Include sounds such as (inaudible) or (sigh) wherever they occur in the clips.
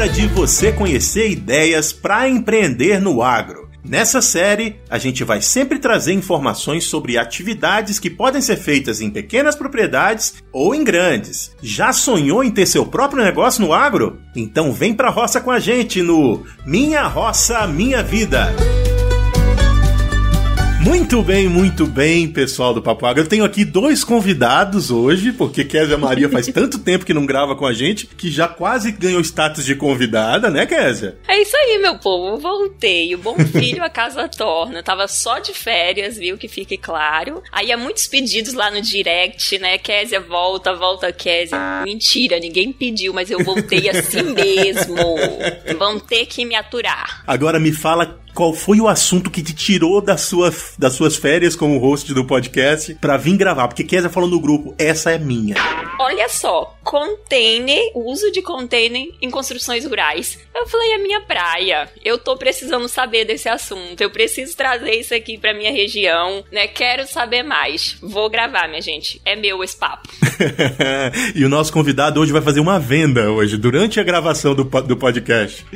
hora de você conhecer ideias para empreender no agro. Nessa série, a gente vai sempre trazer informações sobre atividades que podem ser feitas em pequenas propriedades ou em grandes. Já sonhou em ter seu próprio negócio no agro? Então vem pra roça com a gente no Minha Roça Minha Vida. Muito bem, muito bem, pessoal do Papo Agro. Eu tenho aqui dois convidados hoje, porque Kézia Maria faz (laughs) tanto tempo que não grava com a gente, que já quase ganhou status de convidada, né, Kézia? É isso aí, meu povo. Voltei. O bom filho a casa torna. Eu tava só de férias, viu? Que fique claro. Aí há muitos pedidos lá no direct, né? Kézia, volta, volta, Kézia. Mentira, ninguém pediu, mas eu voltei assim mesmo. (laughs) Vão ter que me aturar. Agora me fala qual foi o assunto que te tirou da sua, das suas férias como host do podcast pra vir gravar? Porque Kézia falou no grupo, essa é minha. Olha só, container, uso de container em construções rurais. Eu falei, é minha praia. Eu tô precisando saber desse assunto. Eu preciso trazer isso aqui pra minha região, né? Quero saber mais. Vou gravar, minha gente. É meu esse papo. (laughs) e o nosso convidado hoje vai fazer uma venda hoje, durante a gravação do, do podcast.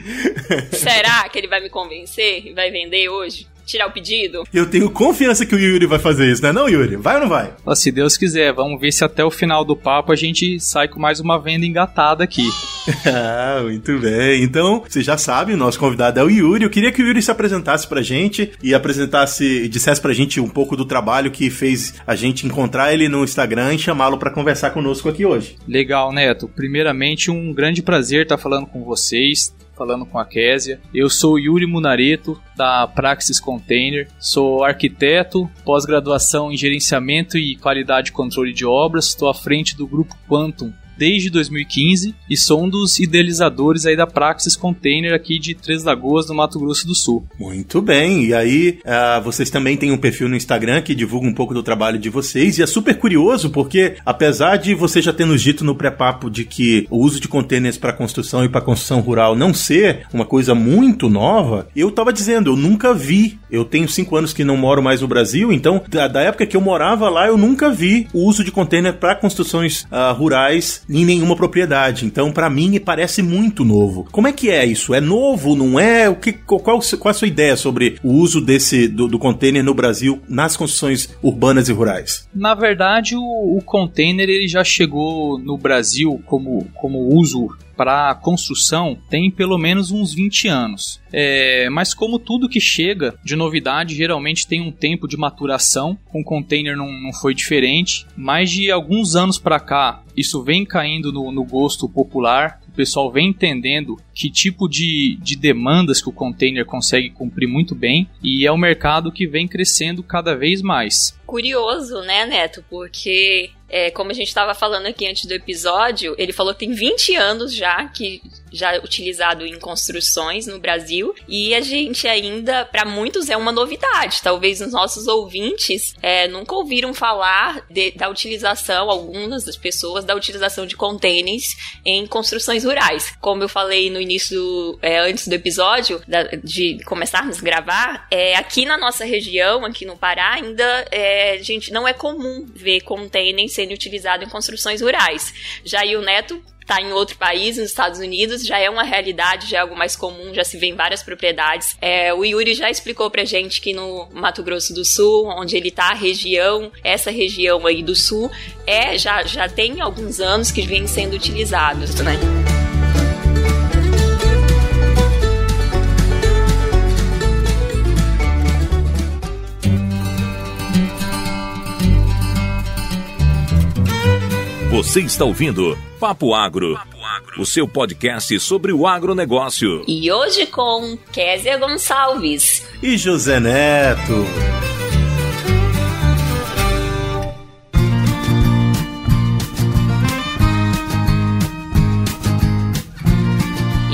Será que ele vai me convencer? Vai vender hoje? tirar o pedido? Eu tenho confiança que o Yuri vai fazer isso, né não, Yuri? Vai ou não vai? se Deus quiser, vamos ver se até o final do papo a gente sai com mais uma venda engatada aqui. (laughs) ah, muito bem. Então, você já sabe, o nosso convidado é o Yuri. Eu queria que o Yuri se apresentasse pra gente e apresentasse, e dissesse pra gente um pouco do trabalho que fez a gente encontrar ele no Instagram e chamá-lo para conversar conosco aqui hoje. Legal, Neto. Primeiramente, um grande prazer estar falando com vocês falando com a Késia. Eu sou Yuri Munareto, da Praxis Container. Sou arquiteto, pós-graduação em gerenciamento e qualidade e controle de obras. Estou à frente do grupo Quantum, desde 2015 e sou um dos idealizadores aí da Praxis Container aqui de Três Lagoas, no Mato Grosso do Sul. Muito bem, e aí uh, vocês também têm um perfil no Instagram que divulga um pouco do trabalho de vocês e é super curioso porque apesar de você já ter nos dito no pré-papo de que o uso de containers para construção e para construção rural não ser uma coisa muito nova, eu tava dizendo, eu nunca vi, eu tenho cinco anos que não moro mais no Brasil, então da, da época que eu morava lá eu nunca vi o uso de container para construções uh, rurais em nenhuma propriedade. Então, para mim, parece muito novo. Como é que é isso? É novo? Não é? O que, qual, qual a sua ideia sobre o uso desse do, do container no Brasil nas construções urbanas e rurais? Na verdade, o, o container ele já chegou no Brasil como, como uso para construção tem pelo menos uns 20 anos. É, mas como tudo que chega de novidade geralmente tem um tempo de maturação, com o container não, não foi diferente. Mais de alguns anos para cá, isso vem caindo no, no gosto popular o pessoal vem entendendo que tipo de, de demandas que o container consegue cumprir muito bem e é o mercado que vem crescendo cada vez mais. Curioso, né, Neto? Porque é, como a gente estava falando aqui antes do episódio, ele falou que tem 20 anos já que já é utilizado em construções no Brasil e a gente ainda, para muitos, é uma novidade. Talvez os nossos ouvintes é, nunca ouviram falar de, da utilização, algumas das pessoas, da utilização de containers em construções rurais. Como eu falei no início, é, antes do episódio, da, de começarmos a gravar, é, aqui na nossa região, aqui no Pará, ainda é, gente não é comum ver containers sendo utilizado em construções rurais. Já o Neto está em outro país, nos Estados Unidos, já é uma realidade, já é algo mais comum, já se vê em várias propriedades. É, o Yuri já explicou pra gente que no Mato Grosso do Sul, onde ele tá, a região, essa região aí do sul, é já, já tem alguns anos que vem sendo utilizados, né? Você está ouvindo Papo Agro, o seu podcast sobre o agronegócio. E hoje com Késia Gonçalves e José Neto.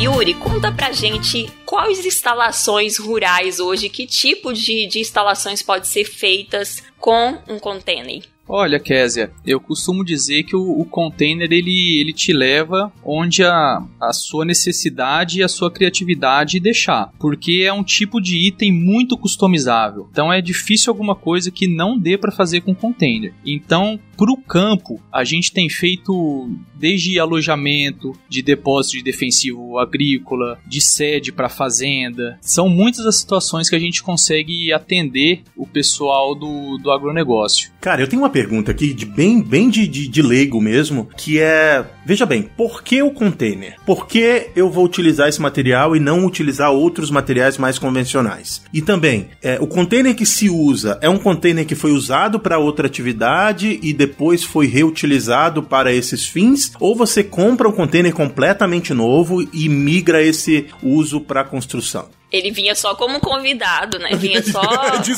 Yuri, conta pra gente quais instalações rurais hoje, que tipo de, de instalações pode ser feitas com um container? Olha, Késia, eu costumo dizer que o, o, container ele, ele te leva onde a, a sua necessidade e a sua criatividade deixar, porque é um tipo de item muito customizável. Então é difícil alguma coisa que não dê para fazer com container. Então, para o campo, a gente tem feito desde alojamento, de depósito de defensivo agrícola, de sede para fazenda. São muitas as situações que a gente consegue atender o pessoal do, do agronegócio. Cara, eu tenho uma pergunta aqui, de bem, bem de, de, de leigo mesmo, que é: veja bem, por que o container? Por que eu vou utilizar esse material e não utilizar outros materiais mais convencionais? E também, é, o container que se usa é um container que foi usado para outra atividade e depois foi reutilizado para esses fins? Ou você compra um container completamente novo e migra esse uso para construção? Ele vinha só como convidado, né? Vinha (laughs) só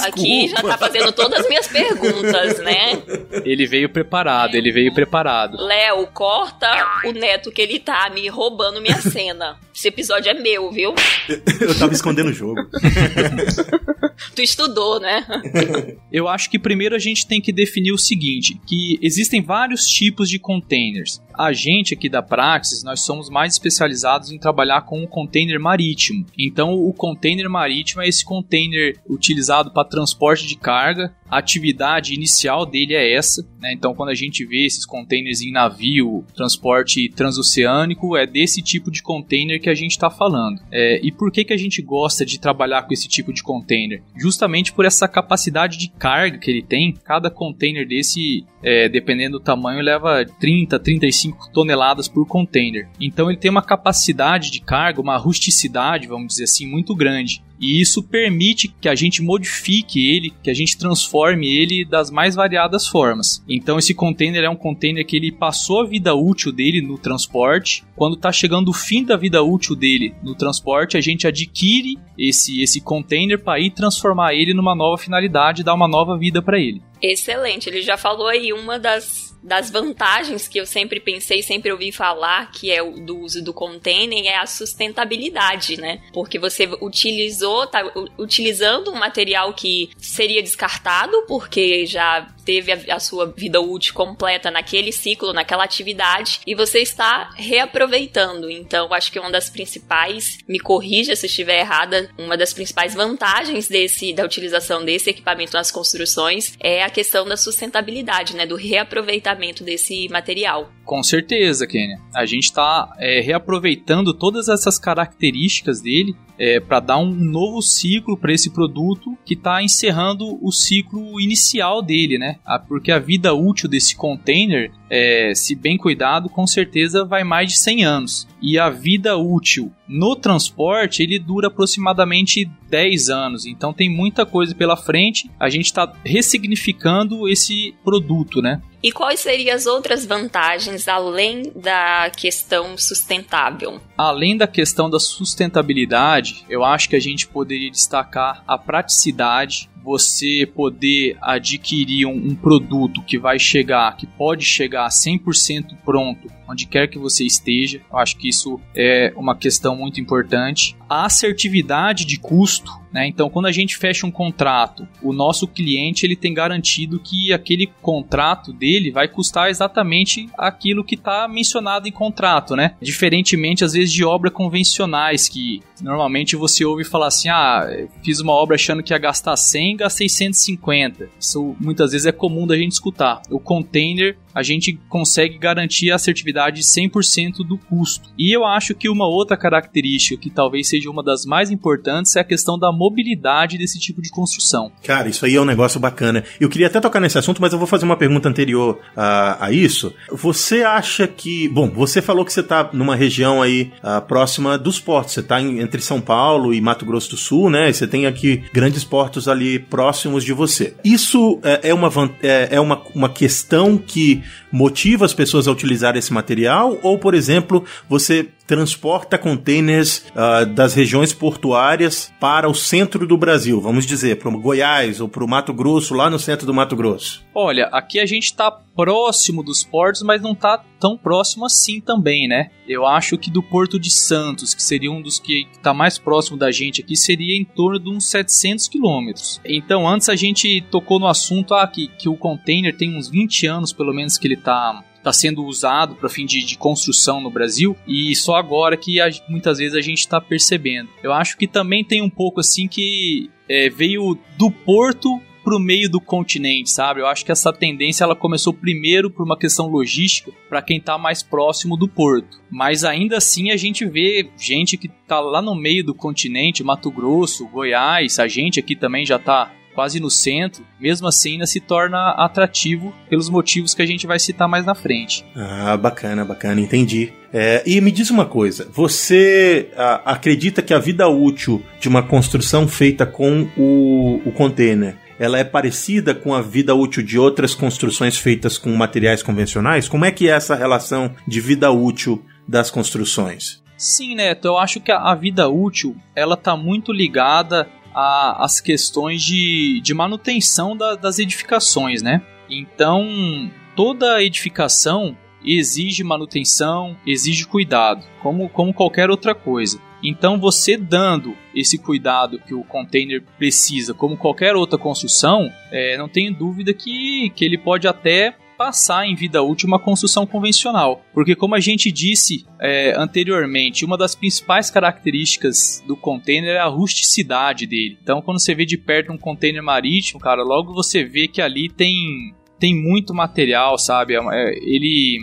aqui já tá fazendo todas as minhas perguntas, né? Ele veio preparado, ele veio preparado. Léo, corta o neto que ele tá me roubando minha cena. Esse episódio é meu, viu? (laughs) Eu tava escondendo o jogo. (laughs) (laughs) tu estudou, né? (laughs) Eu acho que primeiro a gente tem que definir o seguinte, que existem vários tipos de containers. A gente aqui da Praxis, nós somos mais especializados em trabalhar com o container marítimo. Então, o container marítimo é esse container utilizado para transporte de carga. A atividade inicial dele é essa. Né? Então, quando a gente vê esses containers em navio, transporte transoceânico, é desse tipo de container que a gente está falando. É, e por que, que a gente gosta de trabalhar com esse tipo de container? Justamente por essa capacidade de carga que ele tem. Cada container desse, é, dependendo do tamanho, leva 30, 35 toneladas por container. Então ele tem uma capacidade de carga, uma rusticidade, vamos dizer assim, muito grande. E isso permite que a gente modifique ele, que a gente transforme ele das mais variadas formas. Então esse container é um container que ele passou a vida útil dele no transporte. Quando está chegando o fim da vida útil dele no transporte, a gente adquire esse esse container para ir transformar ele numa nova finalidade, dar uma nova vida para ele. Excelente, ele já falou aí uma das das vantagens que eu sempre pensei, sempre ouvi falar, que é o do uso do container, é a sustentabilidade, né? Porque você utilizou, tá utilizando um material que seria descartado, porque já teve a, a, sua vida útil completa naquele ciclo, naquela atividade, e você está reaproveitando. Então, acho que uma das principais, me corrija se estiver errada, uma das principais vantagens desse da utilização desse equipamento nas construções é a questão da sustentabilidade, né, do reaproveitamento desse material. Com certeza, Kenia. A gente está é, reaproveitando todas essas características dele é, para dar um novo ciclo para esse produto que está encerrando o ciclo inicial dele, né? Porque a vida útil desse container, é, se bem cuidado, com certeza vai mais de 100 anos. E a vida útil no transporte ele dura aproximadamente 10 anos. Então tem muita coisa pela frente. A gente está ressignificando esse produto, né? E quais seriam as outras vantagens além da questão sustentável? Além da questão da sustentabilidade, eu acho que a gente poderia destacar a praticidade, você poder adquirir um, um, produto que vai chegar, que pode chegar 100% pronto onde quer que você esteja. Eu acho que isso é uma questão muito importante. A assertividade de custo, né? Então, quando a gente fecha um contrato, o nosso cliente ele tem garantido que aquele contrato dele vai custar exatamente aquilo que está mencionado em contrato, né? Diferentemente, às vezes, de obras convencionais que normalmente você ouve falar assim: ah, fiz uma obra achando que ia gastar 100, gastei 150. Isso muitas vezes é comum da gente escutar. O container a gente consegue garantir a assertividade de 100% do custo. E eu acho que uma outra característica que talvez seja uma das mais importantes é a questão da mobilidade desse tipo de construção. Cara, isso aí é um negócio bacana. Eu queria até tocar nesse assunto, mas eu vou fazer uma pergunta anterior a, a isso. Você acha que. Bom, você falou que você está numa região aí uh, próxima dos portos. Você está entre São Paulo e Mato Grosso do Sul, né? E você tem aqui grandes portos ali próximos de você. Isso é, é uma, é, é uma, uma questão que motiva as pessoas a utilizar esse material? Ou, por exemplo, você transporta containers uh, das regiões portuárias para o centro do Brasil, vamos dizer, para o Goiás ou para o Mato Grosso, lá no centro do Mato Grosso? Olha, aqui a gente está próximo dos portos, mas não está tão próximo assim também, né? Eu acho que do Porto de Santos, que seria um dos que está mais próximo da gente aqui, seria em torno de uns 700 quilômetros. Então, antes a gente tocou no assunto ah, que, que o container tem uns 20 anos, pelo menos, que ele está está sendo usado para fim de, de, construção no Brasil e só agora que a, muitas vezes a gente está percebendo. Eu acho que também tem um pouco assim que é, veio do porto pro meio do continente, sabe? Eu acho que essa tendência ela começou primeiro por uma questão logística para quem tá mais próximo do porto. Mas ainda assim a gente vê gente que tá lá no meio do continente, Mato Grosso, Goiás, a gente aqui também já tá quase no centro, mesmo assim ainda se torna atrativo pelos motivos que a gente vai citar mais na frente. Ah, bacana, bacana, entendi. É, e me diz uma coisa: você a, acredita que a vida útil de uma construção feita com o, o container ela é parecida com a vida útil de outras construções feitas com materiais convencionais? Como é que é essa relação de vida útil das construções? Sim, Neto, eu acho que a vida útil ela está muito ligada a, as questões de, de manutenção da, das edificações, né? Então, toda edificação exige manutenção, exige cuidado, como, como qualquer outra coisa. Então, você dando esse cuidado que o container precisa, como qualquer outra construção, é, não tenho dúvida que, que ele pode até passar em vida útil uma construção convencional. Porque, como a gente disse é, anteriormente, uma das principais características do container é a rusticidade dele. Então, quando você vê de perto um container marítimo, cara, logo você vê que ali tem, tem muito material, sabe? É, é ele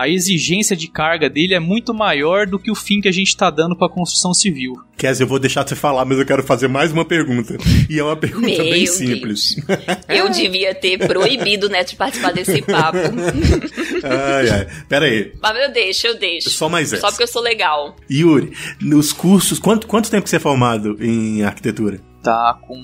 a exigência de carga dele é muito maior do que o fim que a gente está dando para a construção civil. Kes, eu vou deixar você falar, mas eu quero fazer mais uma pergunta. E é uma pergunta Meu bem Deus. simples. Eu devia ter proibido o Neto de participar desse papo. ai, ai. Pera aí. Mas eu deixo, eu deixo. Só mais essa. Só porque eu sou legal. Yuri, nos cursos, quanto, quanto tempo você é formado em arquitetura? Tá com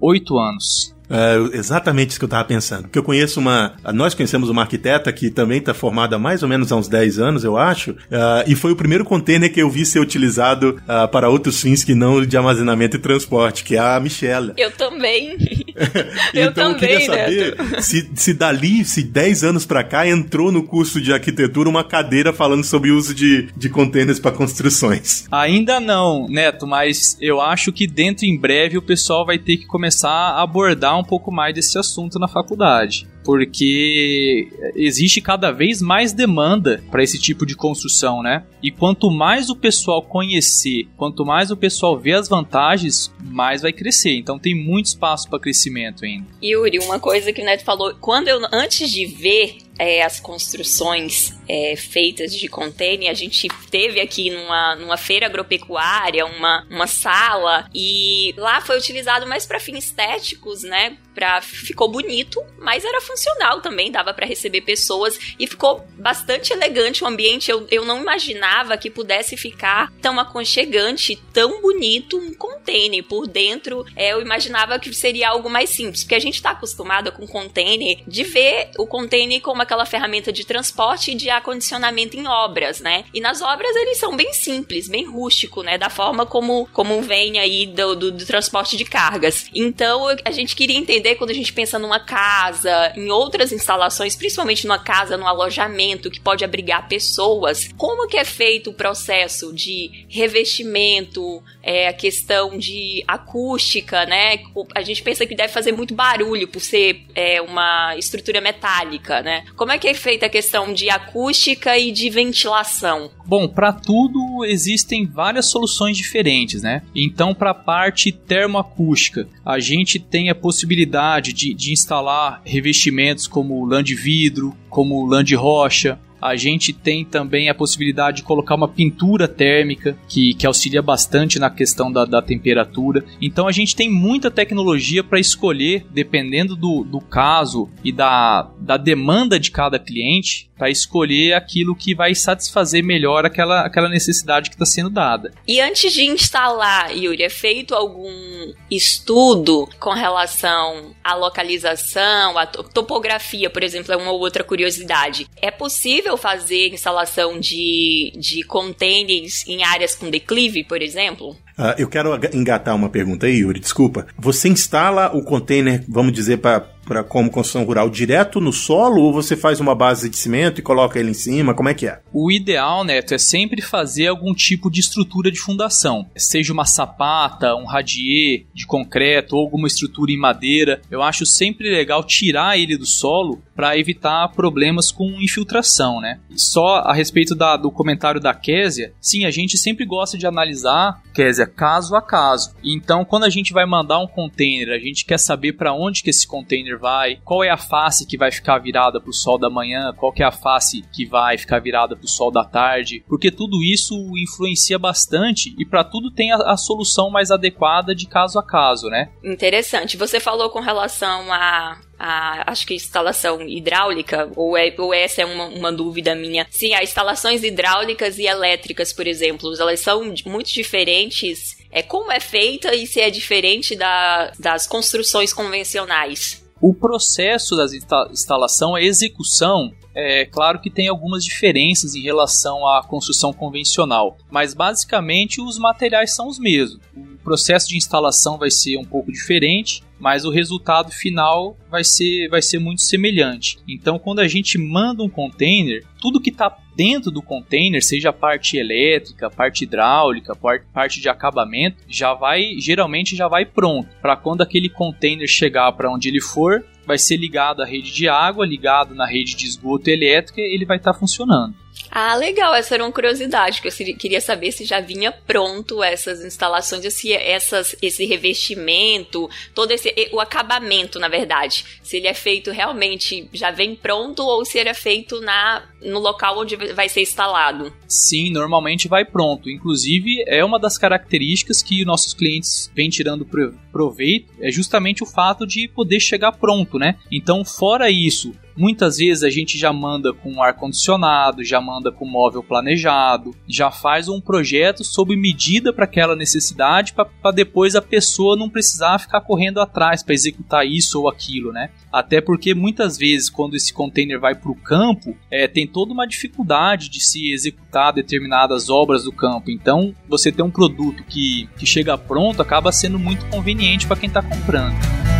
oito anos. É exatamente isso que eu estava pensando. Porque eu conheço uma. Nós conhecemos uma arquiteta que também está formada há mais ou menos há uns 10 anos, eu acho. Uh, e foi o primeiro container que eu vi ser utilizado uh, para outros fins que não de armazenamento e transporte, que é a Michelle. Eu também. (laughs) eu então, também, eu queria saber se, se dali, se 10 anos para cá, entrou no curso de arquitetura uma cadeira falando sobre o uso de, de containers para construções. Ainda não, Neto, mas eu acho que dentro em breve o pessoal vai ter que começar a abordar um pouco mais desse assunto na faculdade porque existe cada vez mais demanda para esse tipo de construção, né? E quanto mais o pessoal conhecer, quanto mais o pessoal ver as vantagens, mais vai crescer. Então tem muito espaço para crescimento ainda. Yuri, uma coisa que o Neto falou, quando eu antes de ver é, as construções é, feitas de container. A gente teve aqui numa, numa feira agropecuária uma, uma sala e lá foi utilizado mais para fins estéticos, né? Ficou bonito, mas era funcional também, dava para receber pessoas e ficou bastante elegante o ambiente. Eu, eu não imaginava que pudesse ficar tão aconchegante, tão bonito um container por dentro. É, eu imaginava que seria algo mais simples, porque a gente está acostumado com container de ver o container como aquela ferramenta de transporte e de acondicionamento em obras, né? E nas obras eles são bem simples, bem rústico, né? Da forma como, como vem aí do, do, do transporte de cargas. Então a gente queria entender quando a gente pensa numa casa, em outras instalações, principalmente numa casa, num alojamento que pode abrigar pessoas, como que é feito o processo de revestimento, é, a questão de acústica, né? A gente pensa que deve fazer muito barulho por ser é, uma estrutura metálica, né? Como é que é feita a questão de acústica e de ventilação? Bom, para tudo existem várias soluções diferentes, né? Então, para a parte termoacústica, a gente tem a possibilidade de, de instalar revestimentos como lã de vidro, como lã de rocha, a gente tem também a possibilidade de colocar uma pintura térmica que, que auxilia bastante na questão da, da temperatura. Então a gente tem muita tecnologia para escolher, dependendo do, do caso e da, da demanda de cada cliente, para escolher aquilo que vai satisfazer melhor aquela, aquela necessidade que está sendo dada. E antes de instalar, Yuri, é feito algum estudo com relação à localização, à topografia, por exemplo, é uma outra curiosidade. É possível possível fazer instalação de, de containers em áreas com declive, por exemplo? Uh, eu quero engatar uma pergunta aí, Yuri, desculpa. Você instala o container, vamos dizer, para para como construção rural direto no solo ou você faz uma base de cimento e coloca ele em cima? Como é que é? O ideal, Neto, é sempre fazer algum tipo de estrutura de fundação. Seja uma sapata, um radier de concreto ou alguma estrutura em madeira. Eu acho sempre legal tirar ele do solo para evitar problemas com infiltração, né? Só a respeito da, do comentário da Késia, sim, a gente sempre gosta de analisar, Késia, caso a caso. Então, quando a gente vai mandar um container, a gente quer saber para onde que esse container vai, qual é a face que vai ficar virada para o sol da manhã, qual é a face que vai ficar virada para o sol da tarde, porque tudo isso influencia bastante e para tudo tem a, a, solução mais adequada de caso a caso, né? Interessante. Você falou com relação a a, acho que instalação hidráulica, ou, é, ou essa é uma, uma dúvida minha. Sim, as instalações hidráulicas e elétricas, por exemplo, elas são muito diferentes. É como é feita e se é diferente da, das construções convencionais. O processo da instalação, a execução, é claro que tem algumas diferenças em relação à construção convencional, mas basicamente os materiais são os mesmos. O processo de instalação vai ser um pouco diferente, mas o resultado final vai ser, vai ser muito semelhante. Então, quando a gente manda um container, tudo que está dentro do container, seja parte elétrica, parte hidráulica, parte de acabamento, já vai geralmente já vai pronto para quando aquele container chegar para onde ele for, vai ser ligado à rede de água, ligado na rede de esgoto elétrica, ele vai estar tá funcionando. Ah, legal, essa era uma curiosidade, que eu queria saber se já vinha pronto essas instalações, se essas, esse revestimento, todo esse, o acabamento, na verdade, se ele é feito realmente, já vem pronto ou se ele é feito na, no local onde vai ser instalado. Sim, normalmente vai pronto, inclusive é uma das características que nossos clientes vêm tirando proveito, é justamente o fato de poder chegar pronto, né? Então, fora isso, Muitas vezes a gente já manda com ar condicionado, já manda com móvel planejado, já faz um projeto sob medida para aquela necessidade, para depois a pessoa não precisar ficar correndo atrás para executar isso ou aquilo, né? Até porque muitas vezes quando esse container vai para o campo, é, tem toda uma dificuldade de se executar determinadas obras do campo. Então, você ter um produto que, que chega pronto acaba sendo muito conveniente para quem está comprando.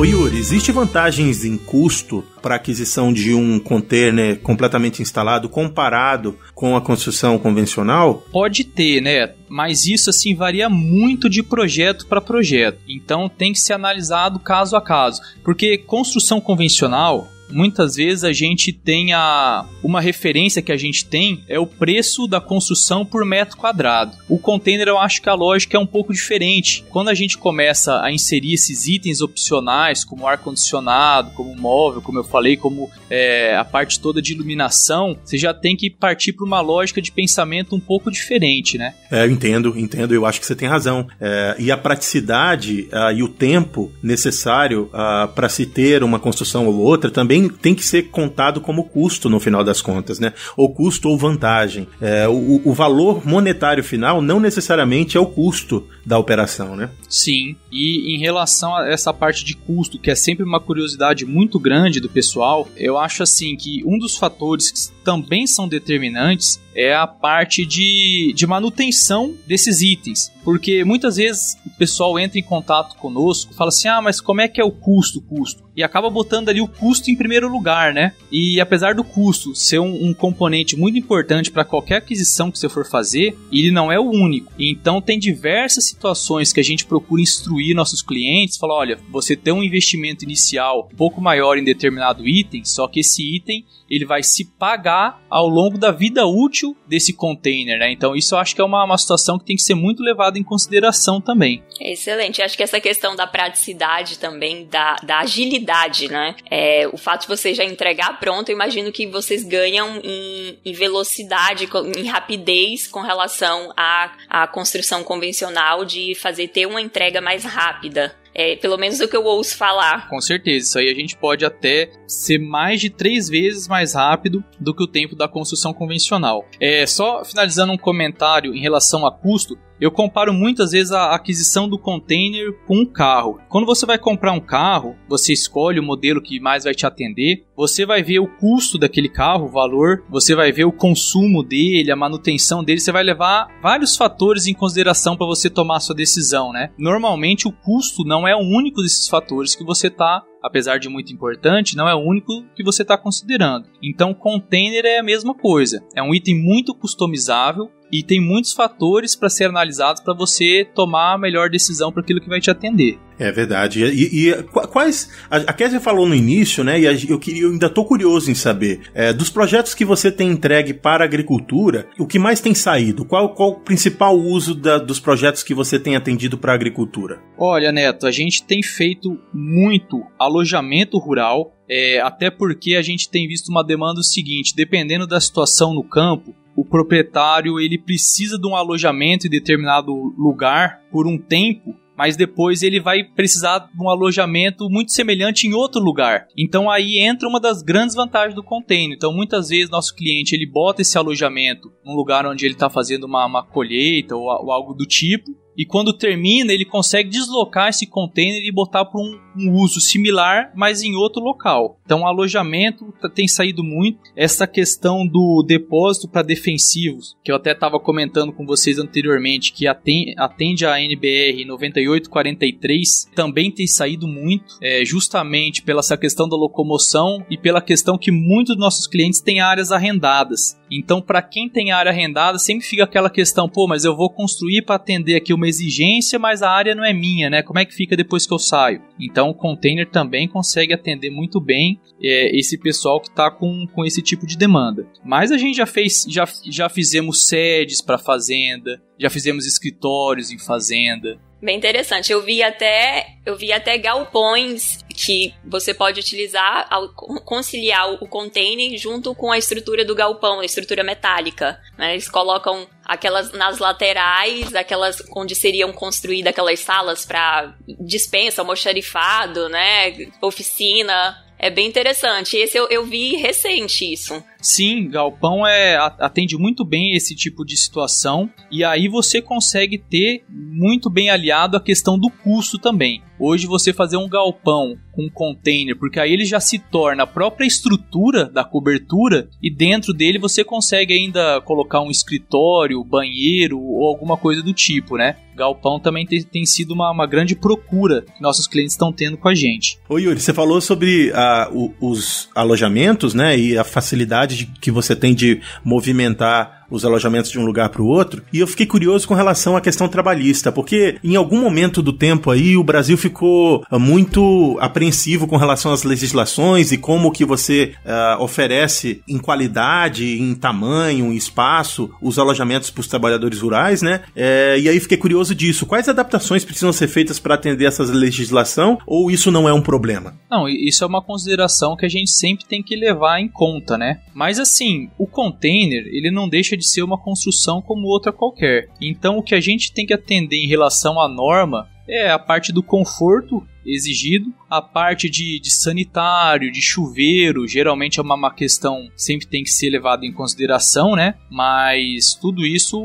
Ô Yuri, existe vantagens em custo para aquisição de um container completamente instalado comparado com a construção convencional? Pode ter, né? Mas isso assim varia muito de projeto para projeto. Então tem que ser analisado caso a caso, porque construção convencional muitas vezes a gente tem a, uma referência que a gente tem é o preço da construção por metro quadrado. O container eu acho que a lógica é um pouco diferente. Quando a gente começa a inserir esses itens opcionais, como ar-condicionado, como móvel, como eu falei, como é, a parte toda de iluminação, você já tem que partir para uma lógica de pensamento um pouco diferente, né? É, eu entendo, entendo, eu acho que você tem razão. É, e a praticidade uh, e o tempo necessário uh, ah, para se ter uma construção ou outra também tem, tem que ser contado como custo no final das contas, né? Ou custo ou vantagem. É, o, o valor monetário final não necessariamente é o custo da operação, né? Sim, e em relação a essa parte de custo, que é sempre uma curiosidade muito grande do pessoal, eu acho assim que um dos fatores também são determinantes é a parte de, de manutenção desses itens. Porque muitas vezes o pessoal entra em contato conosco fala assim: ah, mas como é que é o custo? custo? E acaba botando ali o custo em primeiro lugar, né? E apesar do custo ser um, um componente muito importante para qualquer aquisição que você for fazer, ele não é o único. Então tem diversas situações que a gente procura instruir nossos clientes, falar, olha, você tem um investimento inicial um pouco maior em determinado item, só que esse item ele vai se pagar pagar ao longo da vida útil desse container, né? Então isso eu acho que é uma, uma situação que tem que ser muito levada em consideração também. Excelente. Acho que essa questão da praticidade também, da, da agilidade, né? É, o fato de você já entregar pronto, eu imagino que vocês ganham em, em velocidade, em rapidez com relação à, à construção convencional de fazer ter uma entrega mais rápida. É, pelo menos o que eu ouço falar. Com certeza, isso aí a gente pode até ser mais de três vezes mais rápido do que o tempo da construção convencional. É, só finalizando um comentário em relação a custo, eu comparo muitas vezes a aquisição do container com um carro. Quando você vai comprar um carro, você escolhe o modelo que mais vai te atender, você vai ver o custo daquele carro, o valor, você vai ver o consumo dele, a manutenção dele, você vai levar vários fatores em consideração para você tomar a sua decisão, né? Normalmente o custo não é o único desses fatores que você está apesar de muito importante, não é o único que você está considerando. Então, container é a mesma coisa. É um item muito customizável e tem muitos fatores para ser analisados para você tomar a melhor decisão para aquilo que vai te atender. É verdade. E, e quais. A, a Kézia falou no início, né? E eu, queria, eu ainda estou curioso em saber. É, dos projetos que você tem entregue para a agricultura, o que mais tem saído? Qual, qual o principal uso da, dos projetos que você tem atendido para a agricultura? Olha, Neto, a gente tem feito muito alojamento rural. É, até porque a gente tem visto uma demanda o seguinte: dependendo da situação no campo, o proprietário ele precisa de um alojamento em determinado lugar por um tempo mas depois ele vai precisar de um alojamento muito semelhante em outro lugar. Então aí entra uma das grandes vantagens do container. Então muitas vezes nosso cliente ele bota esse alojamento num lugar onde ele está fazendo uma, uma colheita ou, ou, algo do tipo e quando termina, ele consegue deslocar esse container e botar para um, um, uso similar, mas em outro local. Então, alojamento tem saído muito. Essa questão do depósito para defensivos, que eu até estava comentando com vocês anteriormente, que atende, atende a NBR 9843, também tem saído muito, é, justamente pela essa questão da locomoção e pela questão que muitos dos nossos clientes têm áreas arrendadas. Então, para quem tem área arrendada, sempre fica aquela questão, pô, mas eu vou construir para atender aqui uma exigência, mas a área não é minha, né? Como é que fica depois que eu saio? Então, o container também consegue atender muito bem é, esse pessoal que está com, com esse tipo de demanda. Mas a gente já fez, já, já fizemos sedes para fazenda, já fizemos escritórios em fazenda. Bem interessante. Eu vi até, eu vi até galpões que você pode utilizar ao conciliar o container junto com a estrutura do galpão, a estrutura metálica. Né? Eles colocam aquelas nas laterais, aquelas onde seriam construídas aquelas salas para dispensa, almoxarifado, né, oficina. É bem interessante. Esse eu, eu vi recente isso. Sim, galpão é atende muito bem esse tipo de situação e aí você consegue ter muito bem aliado a questão do custo também. Hoje você fazer um galpão com um container, porque aí ele já se torna a própria estrutura da cobertura e dentro dele você consegue ainda colocar um escritório, banheiro ou alguma coisa do tipo, né? Galpão também tem, tem sido uma, uma, grande procura que nossos clientes estão tendo com a gente. Ô Yuri, você falou sobre uh, os alojamentos, né, e a facilidade de, que você tem de movimentar os alojamentos de um lugar para o outro. E eu fiquei curioso com relação à questão trabalhista, porque em algum momento do tempo aí o Brasil ficou ah, muito apreensivo com relação às legislações e como que você uh, oferece em qualidade, em tamanho, em espaço, os alojamentos para os trabalhadores rurais, né? É, e aí fiquei curioso disso. Quais adaptações precisam ser feitas para atender essa legislação ou isso não é um problema? Não, isso é uma consideração que a gente sempre tem que levar em conta, né? Mas assim, o container, ele não deixa de ser uma construção como outra qualquer. Então, o que a gente tem que atender em relação à norma é a parte do conforto exigido, a parte de, de sanitário, de chuveiro, geralmente é uma, uma, questão sempre tem que ser levada em consideração, né? Mas tudo isso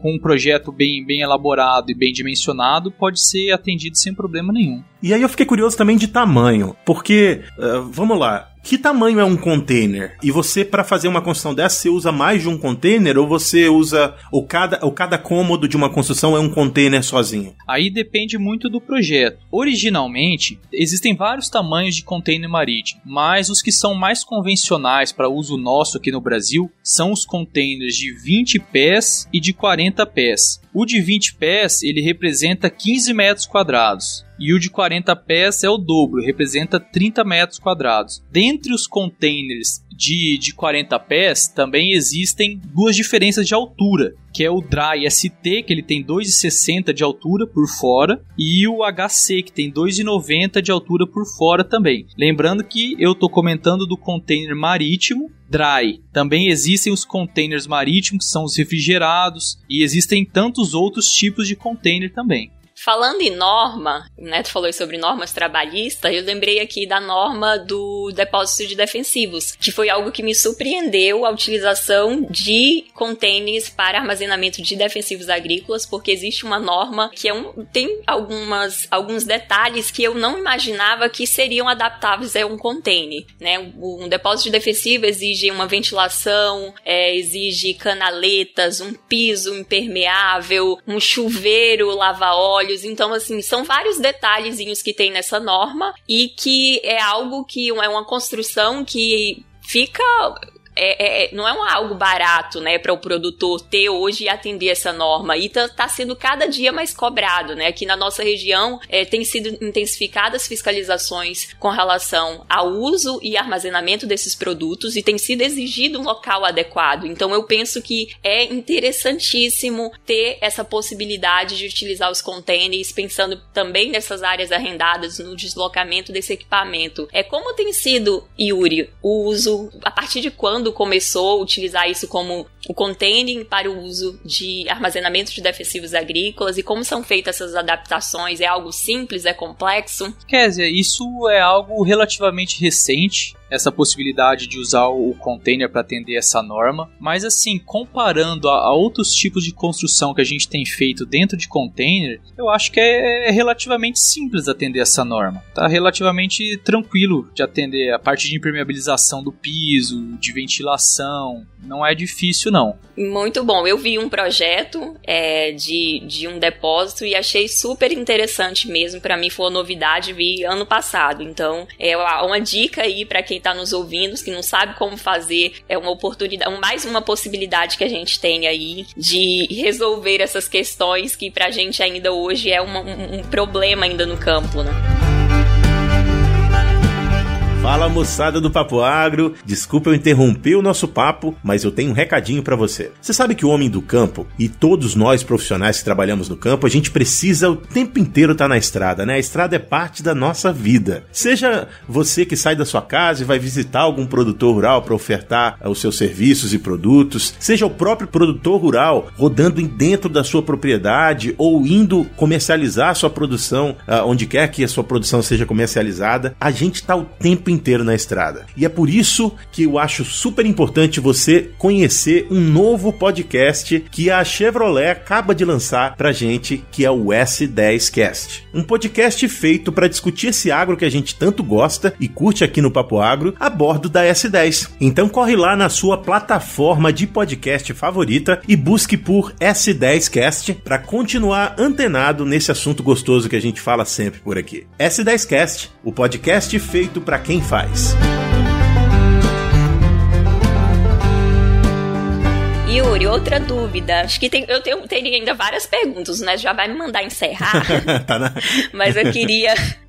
com um projeto bem, bem elaborado e bem dimensionado pode ser atendido sem problema nenhum. E aí eu fiquei curioso também de tamanho, porque, uh, vamos lá, que tamanho é um container? E você, para fazer uma construção dessa, você usa mais de um container ou você usa. Ou cada, ou cada cômodo de uma construção é um container sozinho? Aí depende muito do projeto. Originalmente, existem vários tamanhos de container marítimo, mas os que são mais convencionais para uso nosso aqui no Brasil são os containers de 20 pés e de 40 pés. O de 20 pés ele representa 15 metros quadrados e o de 40 pés é o dobro, representa 30 metros quadrados. Dentre os containers de, de 40 pés, também existem duas diferenças de altura, que é o Dry ST, que ele tem 2,60 de altura por fora, e o HC, que tem 2,90 de altura por fora também. Lembrando que eu estou comentando do container marítimo, dry. Também existem os containers marítimos, que são os refrigerados, e existem tantos outros tipos de container também. Falando em norma, o Neto falou sobre normas trabalhistas, eu lembrei aqui da norma do depósito de defensivos, que foi algo que me surpreendeu a utilização de containers para armazenamento de defensivos agrícolas, porque existe uma norma que é um, tem algumas, alguns detalhes que eu não imaginava que seriam adaptáveis a um container. Né? Um depósito de defensivo exige uma ventilação, é, exige canaletas, um piso impermeável, um chuveiro lava-óleo olhos. Então, assim, são vários detalhezinhos que tem nessa norma e que é algo que é uma construção que fica é, é, não é um, algo barato, né, para o produtor ter hoje e atender essa norma. E tá, tá, sendo cada dia mais cobrado, né? Aqui na nossa região é, tem sido intensificadas fiscalizações com relação ao uso e armazenamento desses produtos e tem sido exigido um local adequado. Então eu penso que é interessantíssimo ter essa possibilidade de utilizar os containers, pensando também nessas áreas arrendadas, no deslocamento desse equipamento. É como tem sido, Yuri, o uso, a partir de quando quando começou a utilizar isso como o containing para o uso de armazenamento de defensivos agrícolas e como são feitas essas adaptações? É algo simples? É complexo? Kézia, isso é algo relativamente recente essa possibilidade de usar o container para atender essa norma, mas assim, comparando a, a, outros tipos de construção que a gente tem feito dentro de container, eu acho que é, é relativamente simples atender essa norma. Tá relativamente tranquilo de atender a parte de impermeabilização do piso, de ventilação, não é difícil não. Muito bom. Eu vi um projeto é, de, de um depósito e achei super interessante mesmo. Para mim foi uma novidade, vi ano passado. Então é uma dica aí para quem está nos ouvindo, que não sabe como fazer, é uma oportunidade, mais uma possibilidade que a gente tem aí de resolver essas questões que pra gente ainda hoje é uma, um, um problema ainda no campo, né? Fala moçada do Papo Agro, desculpa eu interromper o nosso papo, mas eu tenho um recadinho para você. Você sabe que o homem do campo e todos nós profissionais que trabalhamos no campo, a gente precisa o tempo inteiro estar tá na estrada, né? A estrada é parte da nossa vida. Seja você que sai da sua casa e vai visitar algum produtor rural para ofertar eh, os seus serviços e produtos, seja o próprio produtor rural rodando dentro da sua propriedade ou indo comercializar a sua produção uh, onde quer que a sua produção seja comercializada, a gente está o tempo inteiro na estrada. E é por isso que eu acho super importante você conhecer um novo podcast que a Chevrolet acaba de lançar pra gente, que é o S10Cast. Um podcast feito para discutir esse agro que a gente tanto gosta e curte aqui no Papo Agro a bordo da S10. Então corre lá na sua plataforma de podcast favorita e busque por S10Cast para continuar antenado nesse assunto gostoso que a gente fala sempre por aqui. S10Cast, o podcast feito para quem faz. Yuri, outra dúvida. Acho que tem, eu tenho, tenho ainda várias perguntas, né? Já vai me mandar encerrar. (laughs) tá na... (laughs) Mas eu queria. (laughs)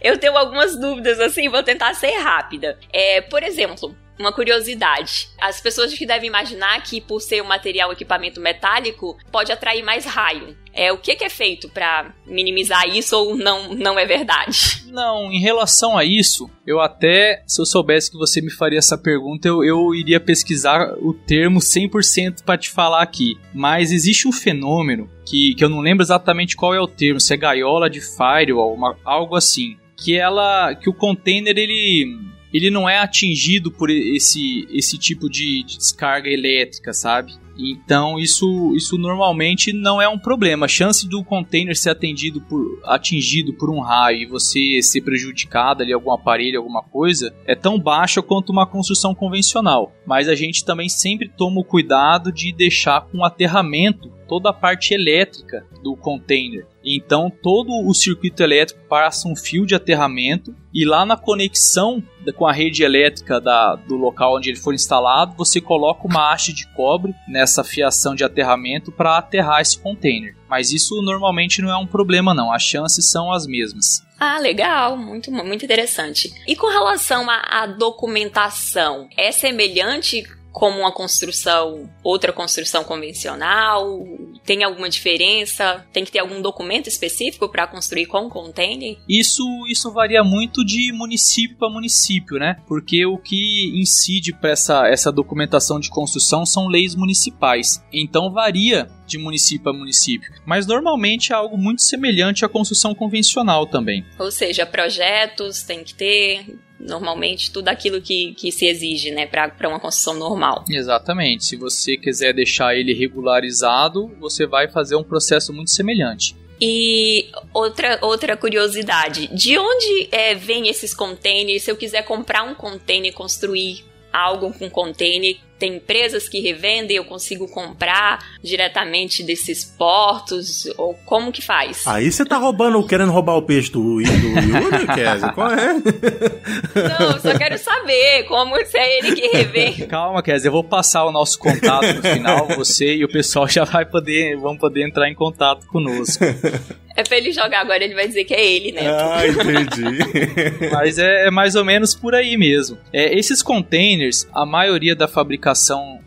Eu tenho algumas dúvidas assim, vou tentar ser rápida. É, por exemplo, uma curiosidade. As pessoas que devem imaginar que por ser um material equipamento metálico pode atrair mais raio. É, o que, que é feito para minimizar isso ou não, não é verdade? Não, em relação a isso, eu até, se eu soubesse que você me faria essa pergunta, eu, eu iria pesquisar o termo 100% para te falar aqui. Mas existe um fenômeno que, que eu não lembro exatamente qual é o termo, se é gaiola de firewall, uma, algo assim. Que ela. que o container ele ele não é atingido por esse, esse tipo de, de descarga elétrica, sabe? Então isso, isso normalmente não é um problema. A chance do container ser atendido por, atingido por um raio e você ser prejudicado ali algum aparelho, alguma coisa, é tão baixa quanto uma construção convencional. Mas a gente também sempre toma o cuidado de deixar com aterramento toda a parte elétrica do container. Então todo o circuito elétrico passa um fio de aterramento e lá na conexão com a rede elétrica da, do local onde ele for instalado, você coloca uma haste de cobre nessa fiação de aterramento para aterrar esse container. Mas isso normalmente não é um problema não, as chances são as mesmas. Ah, legal, muito, muito interessante. E com relação à, à documentação, é semelhante como uma construção, outra construção convencional? Tem alguma diferença? Tem que ter algum documento específico para construir com container? Isso, isso varia muito de município para município, né? Porque o que incide para essa, essa documentação de construção são leis municipais. Então varia de município a município. Mas normalmente é algo muito semelhante à construção convencional também. Ou seja, projetos tem que ter, normalmente tudo aquilo que, que se exige, né, para uma construção normal. Exatamente. Se você quiser deixar ele regularizado, você vai fazer um processo muito semelhante. E outra, outra curiosidade, de onde é, vem esses containers? Se eu quiser comprar um container e construir algo com container, tem empresas que revendem, eu consigo comprar diretamente desses portos, ou como que faz? Aí você tá roubando, querendo roubar o peixe do, do Yuri, Kézia? Qual é? Não, só quero saber como se é ele que revende. Calma, Kézia, eu vou passar o nosso contato no final, você e o pessoal já vai poder, vão poder entrar em contato conosco. É pra ele jogar agora, ele vai dizer que é ele, né? Ah, entendi. Mas é, é, mais ou menos por aí mesmo. É, esses containers, a maioria da fabricação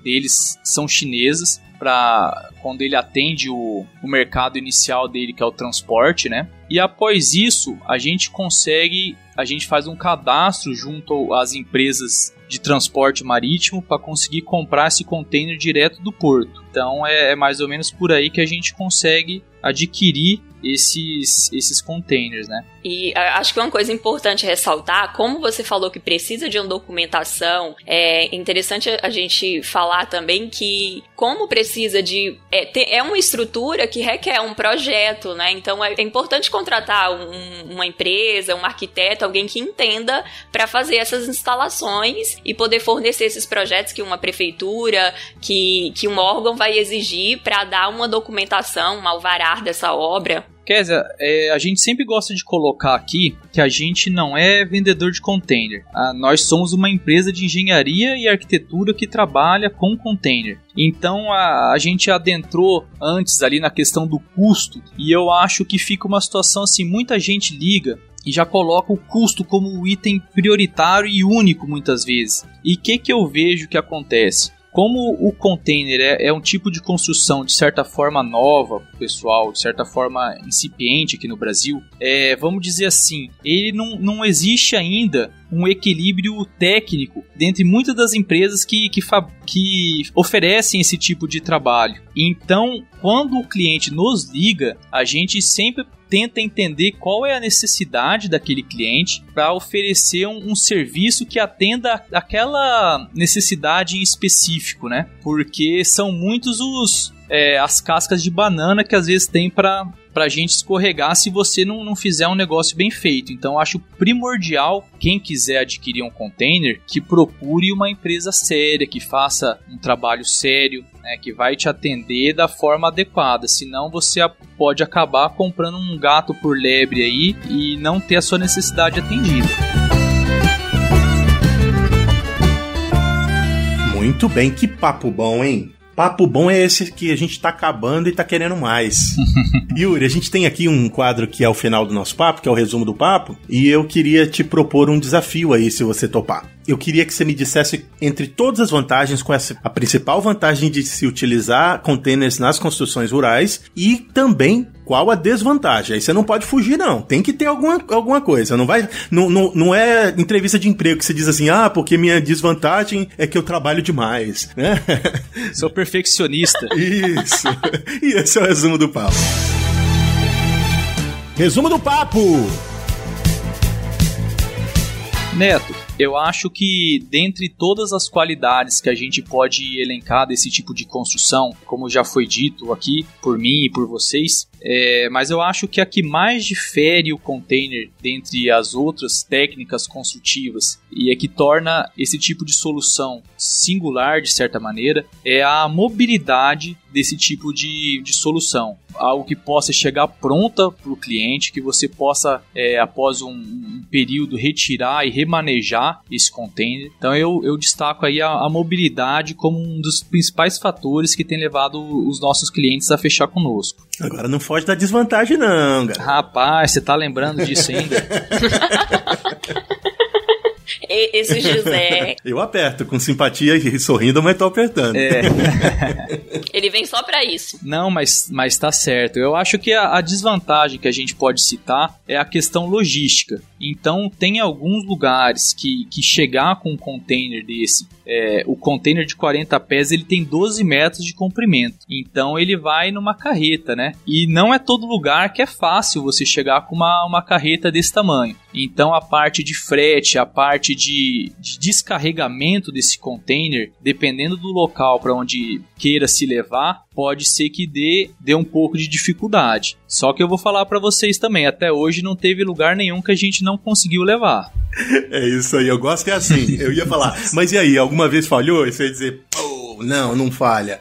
deles são chinesas. Para quando ele atende o, o mercado inicial dele, que é o transporte, né? E após isso, a gente consegue, a gente faz um cadastro junto às empresas de transporte marítimo para conseguir comprar esse container direto do porto. Então é, é mais ou menos por aí que a gente consegue adquirir esses, esses containers, né? E acho que uma coisa importante ressaltar, como você falou que precisa de uma documentação, é interessante a gente falar também que como precisa de é, é uma estrutura que requer um projeto, né? Então é, é importante contratar um, uma empresa, um arquiteto, alguém que entenda para fazer essas instalações e poder fornecer esses projetos que uma prefeitura, que, que um órgão vai exigir para dar uma documentação, um alvará dessa obra. Kézia, é, a gente sempre gosta de colocar aqui que a gente não é vendedor de container. Ah, nós somos uma empresa de engenharia e arquitetura que trabalha com container. Então a, a gente adentrou antes ali na questão do custo e eu acho que fica uma situação assim: muita gente liga e já coloca o custo como um item prioritário e único muitas vezes. E o que, que eu vejo que acontece? Como o container é, é, um tipo de construção de certa forma nova, pessoal, de certa forma incipiente aqui no Brasil, é, vamos dizer assim, ele não, não existe ainda um equilíbrio técnico dentre muitas das empresas que, que, que oferecem esse tipo de trabalho. Então, quando o cliente nos liga, a gente sempre tenta entender qual é a necessidade daquele cliente para oferecer um, um, serviço que atenda aquela necessidade em específico, né? Porque são muitos os é, as cascas de banana que às vezes tem para pra gente escorregar se você não, não fizer um negócio bem feito. Então acho primordial quem quiser adquirir um container que procure uma empresa séria, que faça um trabalho sério, né, que vai te atender da forma adequada. Senão você pode acabar comprando um gato por lebre aí e não ter a sua necessidade atendida. Muito bem, que papo bom, hein? Papo bom é esse que a gente tá acabando e tá querendo mais. (laughs) Yuri, a gente tem aqui um quadro que é o final do nosso papo, que é o resumo do papo, e eu queria te propor um desafio aí, se você topar eu queria que você me dissesse entre todas as vantagens, com essa a principal vantagem de se utilizar containers nas construções rurais e também qual a desvantagem. Aí você não pode fugir, não. Tem que ter alguma, alguma coisa. Não vai. Não, não, não é entrevista de emprego que você diz assim, ah, porque minha desvantagem é que eu trabalho demais. Né? (laughs) Sou perfeccionista. Isso. E esse é o resumo do papo. Resumo do papo! Neto, Eu acho que dentre todas as qualidades que a gente pode elencar desse tipo de construção, como já foi dito aqui por mim e por vocês, é, mas eu acho que a que mais difere o container dentre as outras técnicas construtivas e é que torna esse tipo de solução singular de certa maneira é a mobilidade desse tipo de, de solução. Algo que possa chegar pronta para o cliente, que você possa, é, após um, um, período, retirar e remanejar esse container. Então eu, eu destaco aí a, a, mobilidade como um dos principais fatores que tem levado os nossos clientes a fechar conosco. Agora não foge da desvantagem não, cara. Rapaz, você tá lembrando disso ainda? (laughs) Esse José. (laughs) Eu aperto com simpatia e sorrindo, mas tô apertando. É. (laughs) Ele vem só para isso. Não, mas, mas tá certo. Eu acho que a, a, desvantagem que a gente pode citar é a questão logística. Então, tem alguns lugares que, que chegar com um container desse, é, o container de 40 pés, ele tem 12 metros de comprimento. Então, ele vai numa carreta, né? E não é todo lugar que é fácil você chegar com uma, uma carreta desse tamanho. Então, a parte de frete, a parte de, de descarregamento desse container, dependendo do local para onde queira se levar, pode ser que dê, dê um pouco de dificuldade. Só que eu vou falar para vocês também, até hoje não teve lugar nenhum que a gente não conseguiu levar. É isso aí, eu gosto que é assim. Eu ia falar, mas e aí, alguma vez falhou? E você ia dizer, não, não falha.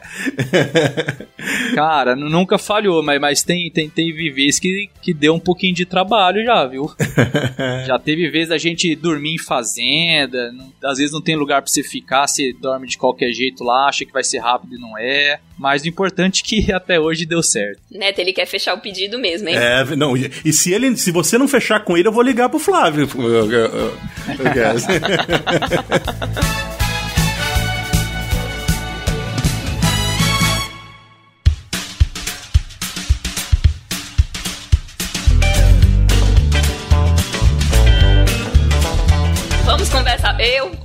(laughs) Cara, nunca falhou, mas, mas tem, tem, teve vezes que, que deu um pouquinho de trabalho já, viu? (laughs) já teve vezes a gente dormir em fazenda, não, às vezes não tem lugar para você ficar, você dorme de qualquer jeito lá, acha que vai ser rápido e não é. Mas o importante é que (laughs) até hoje deu certo. Neto, ele quer fechar o pedido mesmo, hein? É, não, e, e se ele, se você não fechar com ele, eu vou ligar pro Flávio. Eu, eu, eu,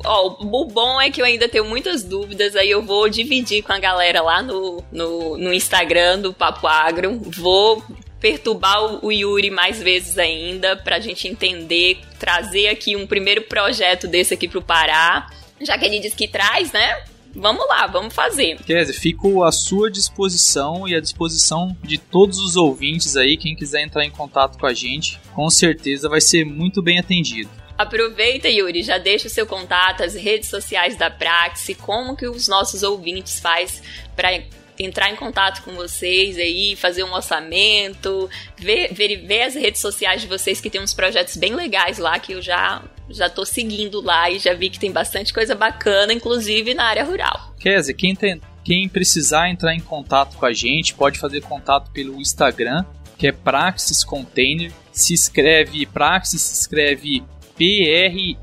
ó, o bom é que eu ainda tenho muitas dúvidas, aí eu vou dividir com a galera lá no, no, no Instagram do Papo Agro. Vou perturbar o Yuri mais vezes ainda pra gente entender, trazer aqui um primeiro projeto desse aqui pro Pará. Já que ele disse que traz, né? Vamos lá, vamos fazer. Kézia, fico à sua disposição e à disposição de todos os ouvintes aí, quem quiser entrar em contato com a gente, com certeza vai ser muito bem atendido. Aproveita, Yuri, já deixa o seu contato, as redes sociais da Praxis, como que os nossos ouvintes faz para entrar em contato com vocês aí, fazer um orçamento, ver, ver, ver as redes sociais de vocês que tem uns projetos bem legais lá que eu já já tô seguindo lá e já vi que tem bastante coisa bacana, inclusive na área rural. Kézia, quem, tem, quem precisar entrar em contato com a gente pode fazer contato pelo Instagram, que é Praxis Container. Se escreve Praxis, se escreve P-R-A-X-I-S,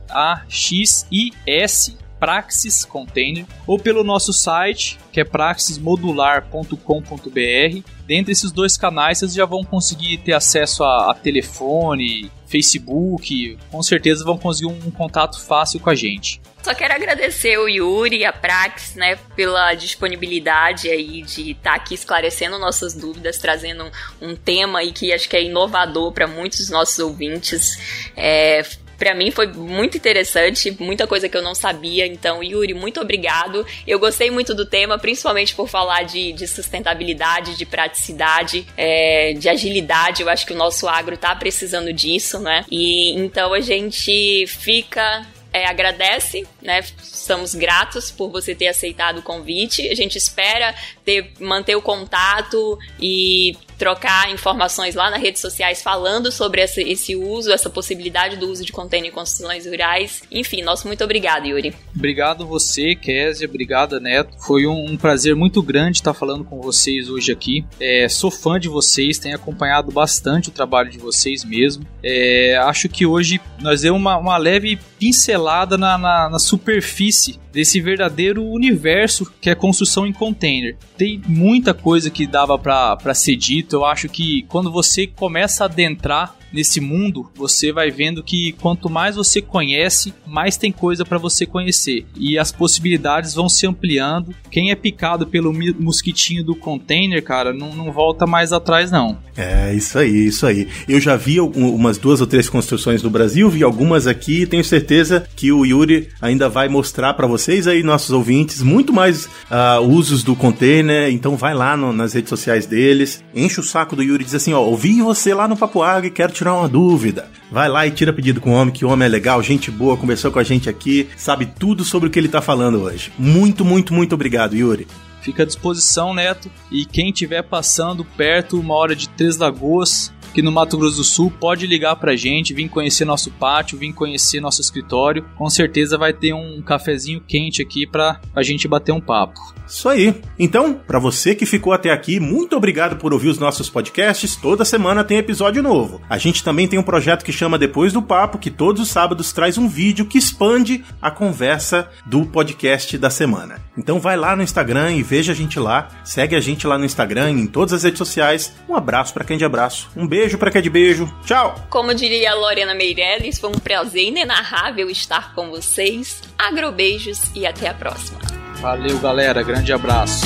Praxis Container, ou pelo nosso site, que é praxismodular.com.br. Dentre esses dois canais, vocês já vão conseguir ter acesso a, a telefone, Facebook, com certeza vão conseguir um, um, contato fácil com a gente. Só quero agradecer o Yuri e a Prax, né, pela disponibilidade aí de estar tá aqui esclarecendo nossas dúvidas, trazendo um, um tema aí que acho que é inovador para muitos dos nossos ouvintes. É, para mim foi muito interessante, muita coisa que eu não sabia. Então, Yuri, muito obrigado. Eu gostei muito do tema, principalmente por falar de, de sustentabilidade, de praticidade, é, de agilidade. Eu acho que o nosso agro tá precisando disso, né? E então a gente fica é, agradece, né? Estamos gratos por você ter aceitado o convite. A gente espera ter, manter o contato e trocar informações lá nas redes sociais falando sobre esse, esse uso, essa possibilidade do uso de container em construções rurais. Enfim, nosso muito obrigado, Yuri. Obrigado você, Késia, obrigado, Neto. Foi um, um, prazer muito grande estar falando com vocês hoje aqui. É, sou fã de vocês, tenho acompanhado bastante o trabalho de vocês mesmo. É, acho que hoje nós demos uma, uma leve pincelada na, na, na superfície desse verdadeiro universo que é construção em container. Tem muita coisa que dava para ser dito. Eu acho que quando você começa a adentrar nesse mundo, você vai vendo que quanto mais você conhece, mais tem coisa para você conhecer. E as possibilidades vão se ampliando. Quem é picado pelo mosquitinho do container, cara, não, não volta mais atrás, não. É, isso aí, isso aí. Eu já vi umas duas ou três construções no Brasil, vi algumas aqui e tenho certeza que o Yuri ainda vai mostrar para vocês aí, nossos ouvintes, muito mais uh, usos do container. Então vai lá no, nas redes sociais deles, enche o saco do Yuri e diz assim: ó, ouvi você lá no Papo Água e quero tirar uma dúvida. Vai lá e tira pedido com o homem, que o homem é legal, gente boa, conversou com a gente aqui, sabe tudo sobre o que ele tá falando hoje. Muito, muito, muito obrigado, Yuri. Fica à disposição, Neto. E quem estiver passando perto, uma hora de Três Lagoas, aqui no Mato Grosso do Sul, pode ligar pra gente, vir conhecer nosso pátio, vir conhecer nosso escritório. Com certeza vai ter um cafezinho quente aqui pra a gente bater um papo. Isso aí. Então, para você que ficou até aqui, muito obrigado por ouvir os nossos podcasts. Toda semana tem episódio novo. A gente também tem um projeto que chama Depois do Papo, que todos os sábados traz um vídeo que expande a conversa do podcast da semana. Então vai lá no Instagram e veja a gente lá. Segue a gente lá no Instagram e em todas as redes sociais. Um abraço para quem de abraço. Um beijo para quem de beijo. Tchau. Como diria a Lorena Meirelles, foi um prazer inenarrável estar com vocês. Agrobeijos e até a próxima. Valeu, galera. Grande abraço.